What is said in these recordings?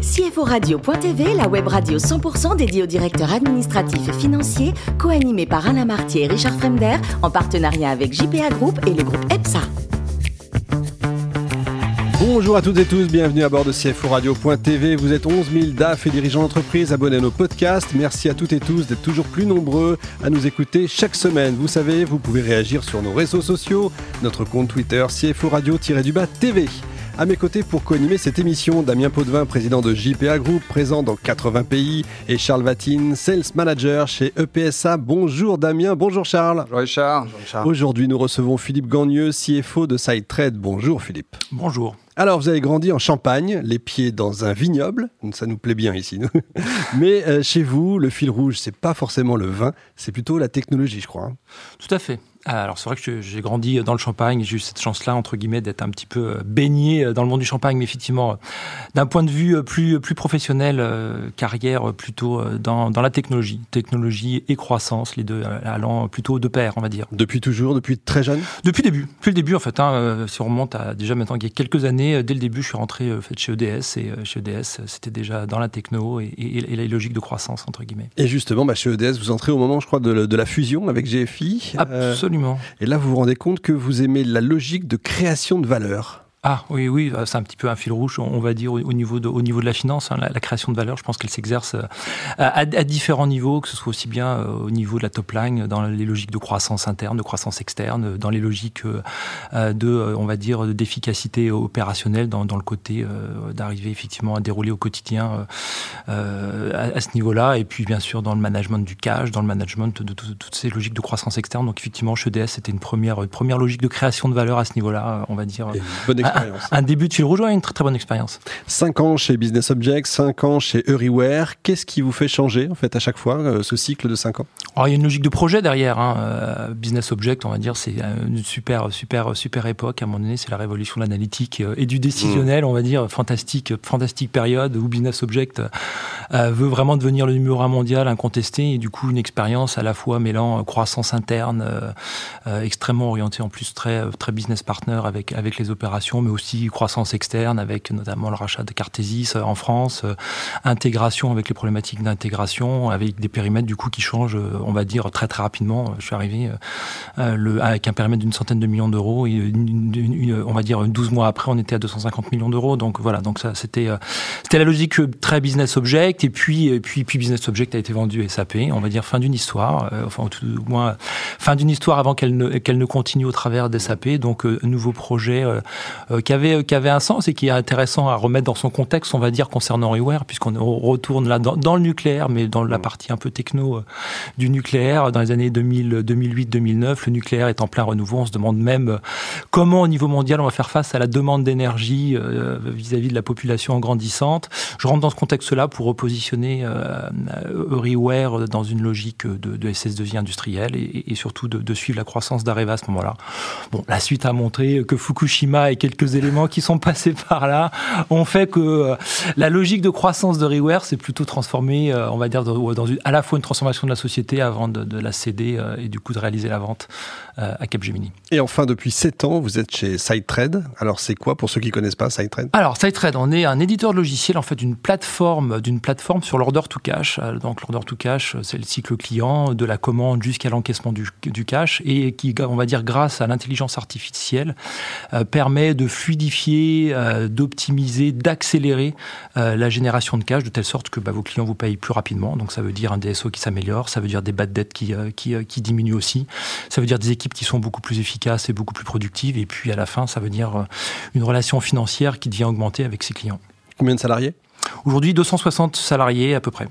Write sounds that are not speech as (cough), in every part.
CFO Radio.tv, la web radio 100% dédiée aux directeurs administratifs et financiers, co-animée par Alain Martier et Richard Fremder, en partenariat avec JPA Group et le groupe EPSA. Bonjour à toutes et tous, bienvenue à bord de CFO Radio.tv. Vous êtes 11 000 DAF et dirigeants d'entreprise abonnés à nos podcasts. Merci à toutes et tous d'être toujours plus nombreux à nous écouter chaque semaine. Vous savez, vous pouvez réagir sur nos réseaux sociaux, notre compte Twitter CFO Radio-du-bas TV. À mes côtés pour co-animer cette émission, Damien Potvin, président de JPA Group, présent dans 80 pays, et Charles Vatine, sales manager chez EPSA. Bonjour Damien, bonjour Charles. Bonjour Richard. Aujourd'hui, nous recevons Philippe Gagneux, CFO de SideTrade. Bonjour Philippe. Bonjour. Alors, vous avez grandi en Champagne, les pieds dans un vignoble, ça nous plaît bien ici, nous. (laughs) Mais euh, chez vous, le fil rouge, c'est pas forcément le vin, c'est plutôt la technologie, je crois. Hein. Tout à fait. Alors c'est vrai que j'ai grandi dans le Champagne, j'ai eu cette chance-là entre guillemets d'être un petit peu euh, baigné euh, dans le monde du Champagne, mais effectivement d'un point de vue plus plus professionnel, carrière plutôt dans, dans la technologie, technologie et croissance, les deux allant plutôt de pair, on va dire. Depuis toujours, depuis très jeune? Depuis le début, depuis le début en fait. Hein, si on remonte à déjà maintenant il y a quelques années, dès le début, je suis rentré fait, chez EDS et chez EDS, c'était déjà dans la techno et, et, la logique de croissance entre guillemets. Et justement, bah, chez EDS, vous entrez au moment, je crois, de, de la fusion avec GFI. Absolument. Et là, vous vous rendez compte que vous aimez la logique de création de valeur. Ah oui, oui, euh, c'est un petit peu un fil rouge, on va dire, au niveau de, au niveau de la finance. Hein, la, création de valeur, je pense qu'elle s'exerce euh, à, différents niveaux, que ce soit aussi bien euh, au niveau de la top line, dans les logiques de croissance interne, de croissance externe, dans les logiques de, on va dire, d'efficacité opérationnelle, dans, le côté d'arriver effectivement à dérouler au quotidien à, ce niveau-là, et puis bien sûr dans le management du cash, dans le management de, toutes ces logiques de croissance externe. Donc effectivement, chez EDS, c'était une première, première logique de création de valeur à ce niveau-là, on va dire. Un, début de fil rouge, une très très bonne expérience. 5 ans chez Business Objects, 5 ans chez Euryware. Qu'est-ce qui vous fait changer en fait à chaque fois euh, ce cycle de 5 ans? Alors, Il y a une logique de projet derrière. Hein. Euh, Business Object, on va dire, c'est une super super super époque. À un moment donné, c'est la révolution de l'analytique euh, et du décisionnel, on va dire, fantastique fantastique période où Business Object veut vraiment devenir le numéro un mondial incontesté et du coup une expérience à la fois mêlant croissance interne, extrêmement orientée en plus très très business partner avec avec les opérations mais aussi croissance externe avec notamment le rachat de Cartesis euh, en France, euh, intégration avec les problématiques d'intégration, avec des périmètres du coup qui changent, euh, on va dire très très rapidement. Je suis arrivé le, avec un périmètre d'une centaine de millions d'euros et on va dire 12 mois après, on était à 250 millions d'euros. Donc voilà, donc ça c'était c'était la logique très business object et puis et puis puis business object a été vendu SAP. On va dire fin d'une histoire, enfin tout au moins fin d'une histoire avant qu'elle ne qu'elle ne continue au travers d'SAP. Donc nouveau projet euh, qui, avait, qui avait un sens et qui est intéressant à remettre dans son contexte, on va dire, concernant Reware, puisqu'on retourne là dans, le nucléaire, mais dans la mm. partie un peu techno euh, du nucléaire. Dans les années 2008-2009, le nucléaire est en plein renouveau. On se demande même euh, comment, au niveau mondial, on va faire face à la demande d'énergie vis-à-vis de la population grandissante. Je rentre dans ce contexte-là pour repositionner Reware dans une logique de, de SS2I industrielle et, et surtout de, de, suivre la croissance d'Areva à ce moment-là. Bon, la suite a montré que Fukushima et quelques éléments qui sont (laughs) passés par là ont fait que euh, la logique de croissance de Reware s'est plutôt transformée, euh, on va dire, dans une, à la fois une transformation de la société avant de, la céder euh, et du coup de réaliser la vente à Capgemini. Et enfin, depuis 7 ans, vous êtes chez SideTrade. Alors, c'est quoi pour ceux qui connaissent pas SideTrade Alors, SideTrade, on est un éditeur de logiciel, en fait, d'une plateforme, d'une plateforme sur l'order to cash. Donc, l'order to cash, c'est le cycle client de la commande jusqu'à l'encaissement du, cash et qui, on va dire, grâce à l'intelligence artificielle, permet de fluidifier, euh, d'optimiser, d'accélérer euh, la génération de cash de telle sorte que bah, vos clients vous payent plus rapidement. Donc ça veut dire un DSO qui s'améliore, ça veut dire des bad debts qui, euh, qui, qui, diminuent aussi, ça veut dire des équipes qui sont beaucoup plus efficaces et beaucoup plus productives. Et puis à la fin, ça veut dire une relation financière qui devient augmentée avec ses clients. Combien de salariés? Aujourd'hui, 260 salariés à peu près.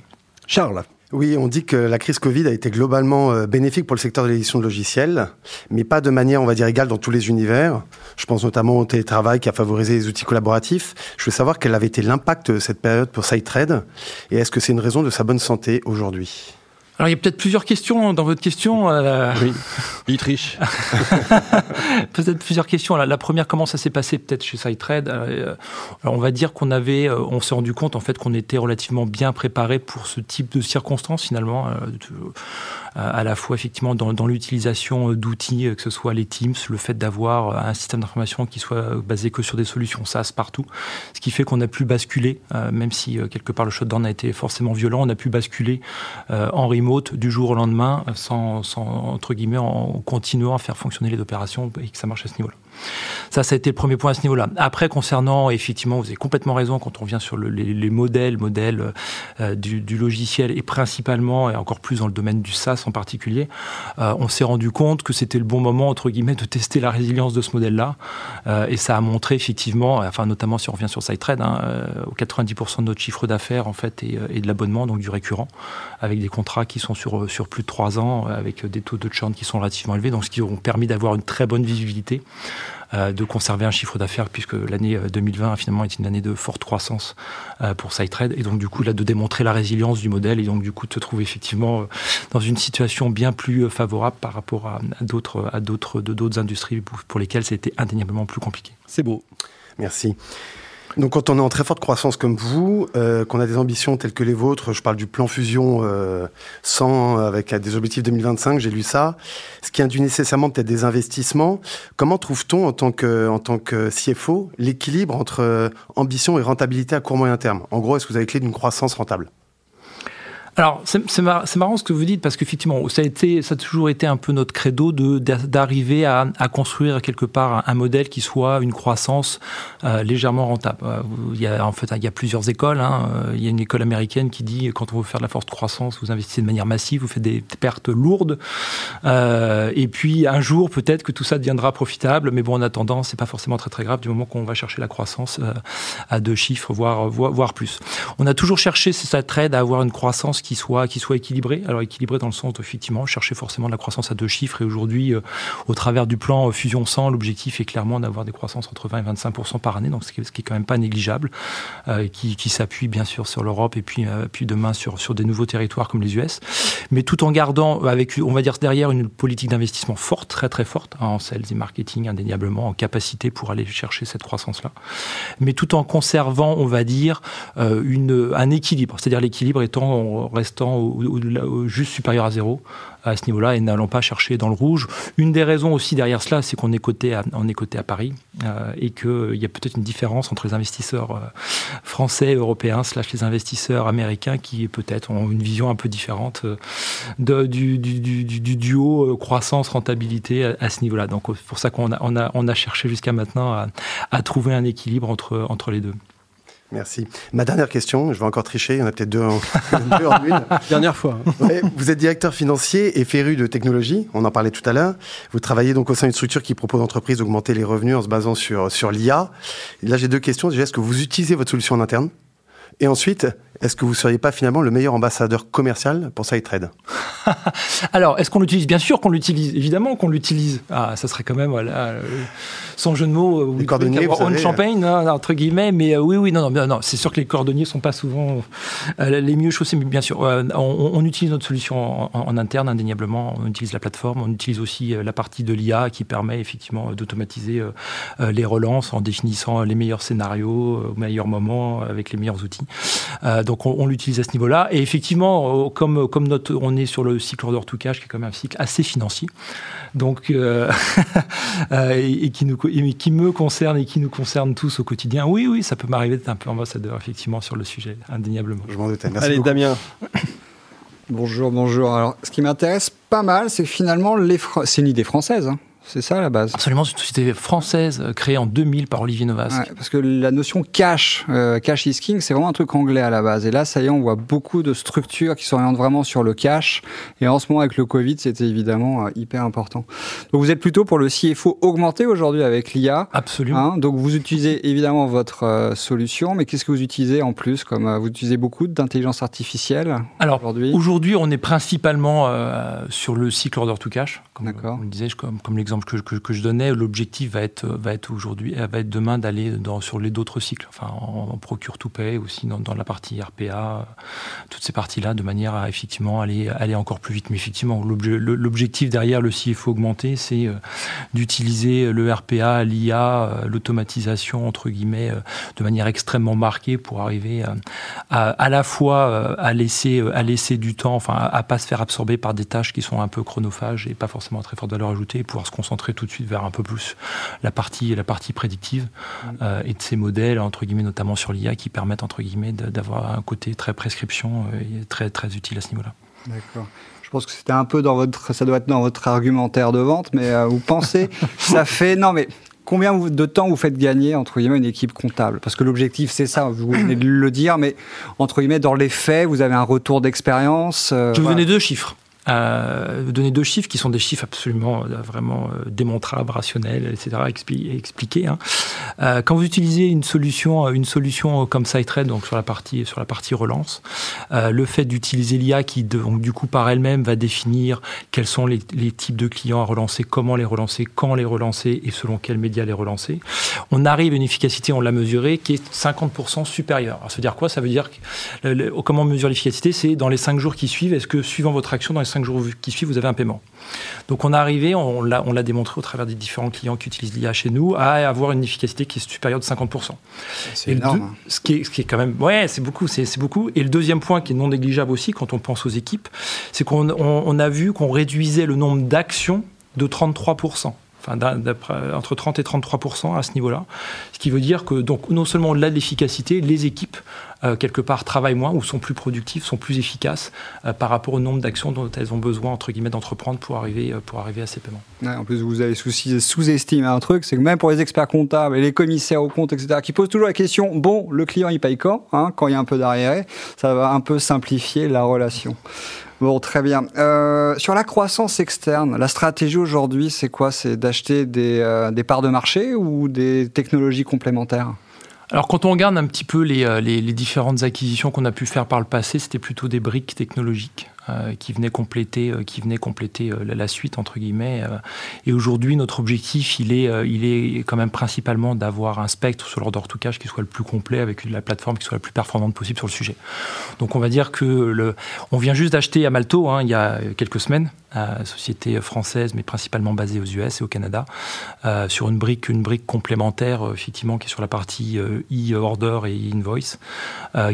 Charles oui, on dit que la crise Covid a été globalement euh, bénéfique pour le secteur de l'édition de logiciels, mais pas de manière, on va dire, égale dans tous les univers. Je pense notamment au télétravail qui a favorisé les outils collaboratifs. Je veux savoir quel avait été l'impact de cette période pour SideTrade et est-ce que c'est une raison de sa bonne santé aujourd'hui? Alors il y a peut-être plusieurs questions dans votre question. Euh... Oui, il triche. (laughs) peut-être plusieurs questions. La, première, comment ça s'est passé peut-être chez SideTrade euh, Alors on va dire qu'on avait, euh, on s'est rendu compte en fait qu'on était relativement bien préparé pour ce type de circonstances finalement. Euh, à la fois effectivement dans, l'utilisation d'outils, que ce soit les Teams, le fait d'avoir un système d'information qui soit basé que sur des solutions SaaS partout, ce qui fait qu'on a pu basculer, même si quelque part le shutdown a été forcément violent, on a pu basculer en remote du jour au lendemain, entre guillemets, en continuant à faire fonctionner les opérations et que ça marche à ce niveau-là. Ça, ça a été le premier point à ce niveau-là. Après, concernant, effectivement, vous avez complètement raison quand on vient sur le, les, les, modèles, modèles euh, du, logiciel et principalement, et encore plus dans le domaine du SaaS en particulier, euh, on s'est rendu compte que c'était le bon moment, entre guillemets, de tester la résilience de ce modèle-là. Euh, et ça a montré, effectivement, enfin, notamment si on revient sur SideTrade, hein, 90% de notre chiffre d'affaires, en fait, est de l'abonnement, donc du récurrent, avec des contrats qui sont sur, sur plus de 3 ans, avec des taux de churn qui sont relativement élevés, donc ce qui ont permis d'avoir une très bonne visibilité de conserver un chiffre d'affaires puisque l'année 2020 euh, finalement est une année de forte croissance euh, pour SideTrade et donc du coup là de démontrer la résilience du modèle et donc du coup de se trouver effectivement dans une situation bien plus favorable par rapport à, d'autres à d'autres de d'autres industries pour lesquelles c'était indéniablement plus compliqué. C'est beau. Merci. Donc quand on est en très forte croissance comme vous, euh, qu'on a des ambitions telles que les vôtres, je parle du plan fusion euh, 100 avec des objectifs 2025, j'ai lu ça, ce qui induit nécessairement peut-être des investissements. Comment trouve-t-on en tant que en tant que CFO l'équilibre entre euh, ambition et rentabilité à court moyen terme? En gros, est-ce que vous avez clé d'une croissance rentable? Alors, c'est mar marrant ce que vous dites, parce qu'effectivement, ça a, été, ça a toujours été un peu notre credo d'arriver à, construire quelque part un, modèle qui soit une croissance euh, légèrement rentable. Euh, il y a, en fait, il y a plusieurs écoles. Hein. Euh, il y a une école américaine qui dit quand on veut faire de la forte croissance, vous investissez de manière massive, vous faites des pertes lourdes. Et puis, un jour, peut-être que tout ça deviendra profitable. Mais bon, en attendant, c'est pas forcément très très grave du moment qu'on va chercher la croissance à deux chiffres, voire, voire, plus. On a toujours cherché, c'est ça trade, à avoir une croissance soit, qui soit équilibré. Alors équilibré dans le sens, effectivement, chercher forcément de la croissance à deux chiffres. Et aujourd'hui, euh, au travers du plan euh, Fusion 100, l'objectif est clairement d'avoir des croissances entre 20 et 25% par année, donc ce qui, est, qui quand même pas négligeable, euh, qui, qui s'appuie bien sûr sur l'Europe et puis, puis demain sur, sur des nouveaux territoires comme les US, mais tout en gardant avec, on va dire derrière, une politique d'investissement forte, très très forte, hein, en sales et marketing indéniablement, en capacité pour aller chercher cette croissance-là, mais tout en conservant, on va dire, une, un équilibre, c'est-à-dire l'équilibre étant restant juste supérieur à zéro à ce niveau-là et n'allons pas chercher dans le rouge. Une des raisons aussi derrière cela, c'est qu'on est coté à, est coté à Paris euh, et qu'il euh, y a peut-être une différence entre les investisseurs euh, français, européens, slash les investisseurs américains qui peut-être ont une vision un peu différente de, du, du, du, du, duo croissance-rentabilité à, ce niveau-là. Donc c'est pour ça qu'on a, cherché jusqu'à maintenant à, trouver un équilibre entre les deux. Merci. Ma dernière question, je vais encore tricher, il y en a peut-être deux, en, (laughs) deux en une. Dernière fois. Ouais, vous êtes directeur financier et féru de technologie, on en parlait tout à l'heure. Vous travaillez donc au sein d'une structure qui propose aux entreprises d'augmenter les revenus en se basant sur, sur l'IA. Là, j'ai deux questions. Déjà, est-ce que vous utilisez votre solution en interne? Et ensuite, est-ce que vous ne seriez pas finalement le meilleur ambassadeur commercial pour SideTrade (laughs) Alors, est-ce qu'on l'utilise? Bien sûr qu'on l'utilise, évidemment qu'on l'utilise. Ah, ça serait quand même, voilà, euh, sans jeu de mots, les cordonniers, vous savez, champagne, hein, entre guillemets, mais euh, oui, oui, non, non, non, c'est sûr que les cordonniers sont pas souvent euh, les mieux chaussés, mais bien sûr, euh, on, on, utilise notre solution en, en, interne, indéniablement, on utilise la plateforme, on utilise aussi la partie de l'IA qui permet effectivement d'automatiser les relances en définissant les meilleurs scénarios au meilleur moment avec les meilleurs outils. Donc, on, on l'utilise à ce niveau-là, et effectivement, comme, comme notre, on est sur le cycle order to cash, qui est quand même un cycle assez financier, donc, euh, (laughs) et, et, qui nous, et qui me concerne et qui nous concerne tous au quotidien. Oui, oui, ça peut m'arriver d'être un peu ambassadeur, effectivement, sur le sujet, indéniablement. Je m'en doutais. Merci Allez, beaucoup. Damien. Bonjour, bonjour. Alors, ce qui m'intéresse pas mal, c'est que finalement, les Fra... c'est une idée française. Hein. C'est ça la base Absolument, c'est une société française créée en 2000 par Olivier Novas. Ouais, parce que la notion cash, euh, cash is king, c'est vraiment un truc anglais à la base. Et là, ça y est, on voit beaucoup de structures qui s'orientent vraiment sur le cash. Et en ce moment, avec le Covid, c'était évidemment euh, hyper important. Donc vous êtes plutôt pour le CFO augmenté aujourd'hui avec l'IA. Absolument. Hein Donc vous utilisez évidemment votre euh, solution, mais qu'est-ce que vous utilisez en plus comme euh, Vous utilisez beaucoup d'intelligence artificielle Alors aujourd'hui, aujourd'hui, on est principalement euh, sur le cycle order to cash, comme, D'accord. comme, disais, comme, comme l'exemple que, que, je donnais, l'objectif va être, va être aujourd'hui, va être demain d'aller sur les d'autres cycles, enfin en, procure to pay aussi dans, la partie RPA, toutes ces parties-là, de manière à effectivement aller, aller encore plus vite. Mais effectivement, l'objectif derrière le CFO augmenté, c'est d'utiliser le RPA, l'IA, l'automatisation entre guillemets, de manière extrêmement marquée pour arriver à, à, la fois à laisser, à laisser du temps, enfin à, à pas se faire absorber par des tâches qui sont un peu chronophages et pas forcément très forte valeur ajoutée, et pouvoir se concentrer tout de suite vers un peu plus la partie, la partie prédictive mm. euh, et de ces modèles, entre guillemets, notamment sur l'IA, qui permettent, entre guillemets, d'avoir un côté très prescription euh, et très, très utile à ce niveau-là. D'accord. Je pense que c'était un peu dans votre, ça doit être dans votre argumentaire de vente, mais euh, vous pensez, (laughs) ça fait, non mais combien de temps vous faites gagner entre guillemets une équipe comptable? Parce que l'objectif c'est ça, vous venez de le dire, mais entre guillemets dans les faits, vous avez un retour d'expérience. Je vous donner deux chiffres donner deux chiffres qui sont des chiffres absolument euh, vraiment euh, démontrables, rationnels, etc., expliqués. Hein. Euh, quand vous utilisez une solution, une solution comme SiteRed, donc sur la partie sur la partie relance, le fait d'utiliser l'IA qui donc du coup par elle-même va définir quels sont les, types de clients à relancer, comment les relancer, quand les relancer et selon quels médias les relancer, on arrive à une efficacité, on l'a mesuré, qui est 50% supérieure. Ça veut dire quoi? Ça veut dire que, comment on mesure l'efficacité? C'est dans les 5 jours qui suivent, est-ce que suivant votre action dans les 5 jours qui suivent, vous avez un paiement. Donc on est arrivé, on l'a démontré au travers des différents clients qui utilisent l'IA chez nous, à avoir une efficacité qui est supérieure de 50%. C'est énorme. ce, qui est, ce qui est quand même... Ouais, c'est beaucoup, c'est beaucoup. Et le deuxième point qui est non négligeable aussi quand on pense aux équipes, c'est qu'on on a vu qu'on réduisait le nombre d'actions de 33% entre 30 et 33% à ce niveau-là. Ce qui veut dire que donc non seulement au-delà de l'efficacité, les équipes euh, quelque part travaillent moins ou sont plus productives, sont plus efficaces euh, par rapport au nombre d'actions dont elles ont besoin entre guillemets d'entreprendre pour arriver euh, pour arriver à ces paiements. en plus, vous avez sous-estimé un truc, c'est que même pour les experts comptables et les commissaires aux comptes, etc., qui posent toujours la question bon, le client il paye quand hein, Quand il y a un peu d'arriéré, ça va un peu simplifier la relation. Bon, très bien. Euh, sur la croissance externe, la stratégie aujourd'hui, c'est quoi? C'est d'acheter des, euh, des, parts de marché ou des technologies complémentaires? Alors quand on regarde un petit peu euh, les différentes acquisitions qu'on a pu faire par le passé, c'était plutôt des briques technologiques. Euh, qui venait compléter, euh, qui venait compléter euh, la, suite entre guillemets. et aujourd'hui, notre objectif, il est, il est quand même principalement d'avoir un spectre sur l'ordre to cash qui soit le plus complet avec la plateforme qui soit la plus performante possible sur le sujet. Donc on va dire que le, on vient juste d'acheter à Malto hein, il y a quelques semaines, société française mais principalement basée aux US et au Canada, sur une brique, une brique complémentaire effectivement qui est sur la partie e-order et e-invoice,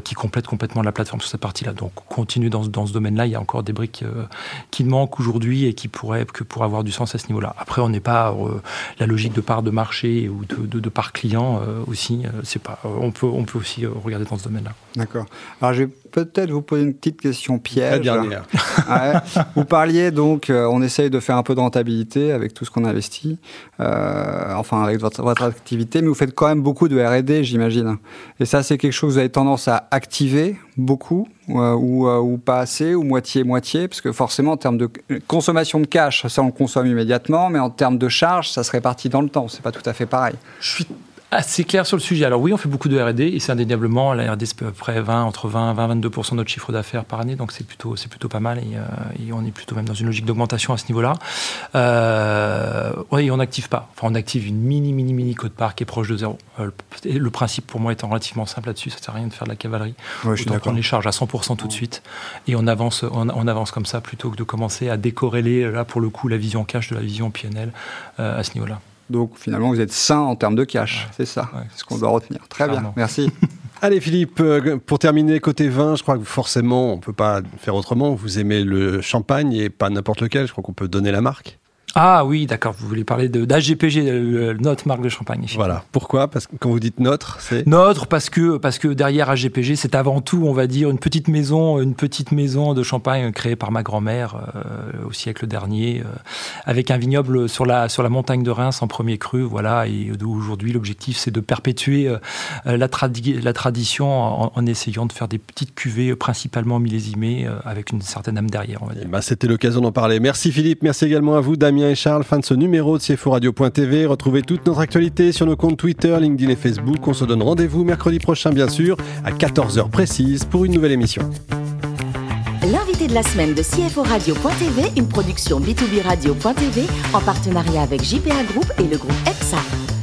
qui complète complètement la plateforme sur cette partie-là. Donc on continue dans, dans ce domaine-là. Encore des briques euh, qui manquent aujourd'hui et qui pourraient que pour avoir du sens à ce niveau-là. Après, on n'est pas euh, la logique de part de marché ou de, de, part client euh, aussi. c'est pas. On peut on peut aussi regarder dans ce domaine-là. D'accord. Alors je vais peut-être vous poser une petite question piège. La dernière. (laughs) Vous parliez donc, on essaye de faire un peu de rentabilité avec tout ce qu'on investit, enfin avec votre, votre, activité, mais vous faites quand même beaucoup de R&D, j'imagine. Et ça, c'est quelque chose que vous avez tendance à activer beaucoup euh, ou, euh, ou, pas assez, ou moitié-moitié, parce que forcément, en termes de consommation de cash, ça on consomme immédiatement, mais en termes de charge, ça se répartit dans le temps. C'est pas tout à fait pareil. Assez clair sur le sujet. Alors oui, on fait beaucoup de R&D et c'est indéniablement la R&D c'est à peu près 20 entre 20 20 22% de notre chiffre d'affaires par année, donc c'est plutôt c'est plutôt pas mal et, euh, et, on est plutôt même dans une logique d'augmentation à ce niveau-là. Euh, oui, on n'active pas. Enfin, on active une mini mini mini code part qui est proche de zéro. Euh, le principe pour moi étant relativement simple là-dessus, ça sert à rien de faire de la cavalerie. Ouais, Autant prendre les charges à 100% tout de suite et on avance on, on, avance comme ça plutôt que de commencer à décorréler là pour le coup la vision cash de la vision PNL à ce niveau-là. Donc finalement, vous êtes sain en termes de cash, c'est ça, ouais, c'est ce qu'on doit retenir. Très Clairement. bien, merci. (laughs) Allez Philippe, euh, pour terminer côté vin, je crois que forcément, on peut pas faire autrement. Vous aimez le champagne et pas n'importe lequel. Je crois qu'on peut donner la marque. Ah oui, d'accord. Vous voulez parler d'AGPG, notre marque de champagne. Voilà. Pourquoi? Parce que quand vous dites notre, c'est? Notre parce que parce que derrière AGPG, c'est avant tout, on va dire, une petite maison, une petite maison de champagne créée par ma grand-mère euh, au siècle dernier, euh, avec un vignoble sur la sur la montagne de Reims en premier cru. Voilà. Et aujourd'hui, l'objectif, c'est de perpétuer euh, la, tradi la tradition en, en, essayant de faire des petites cuvées principalement millésimées avec une certaine âme derrière. On va dire. Bah, C'était l'occasion d'en parler. Merci Philippe. Merci également à vous, Damien et Charles. Fin de ce numéro de CFO Radio.tv. Retrouvez toute notre actualité sur nos comptes Twitter, LinkedIn et Facebook. On se donne rendez-vous mercredi prochain, bien sûr, à 14h précise pour une nouvelle émission. L'invité de la semaine de CFO Radio.tv, une production B2B Radio.tv en partenariat avec JPA Group et le groupe EPSA.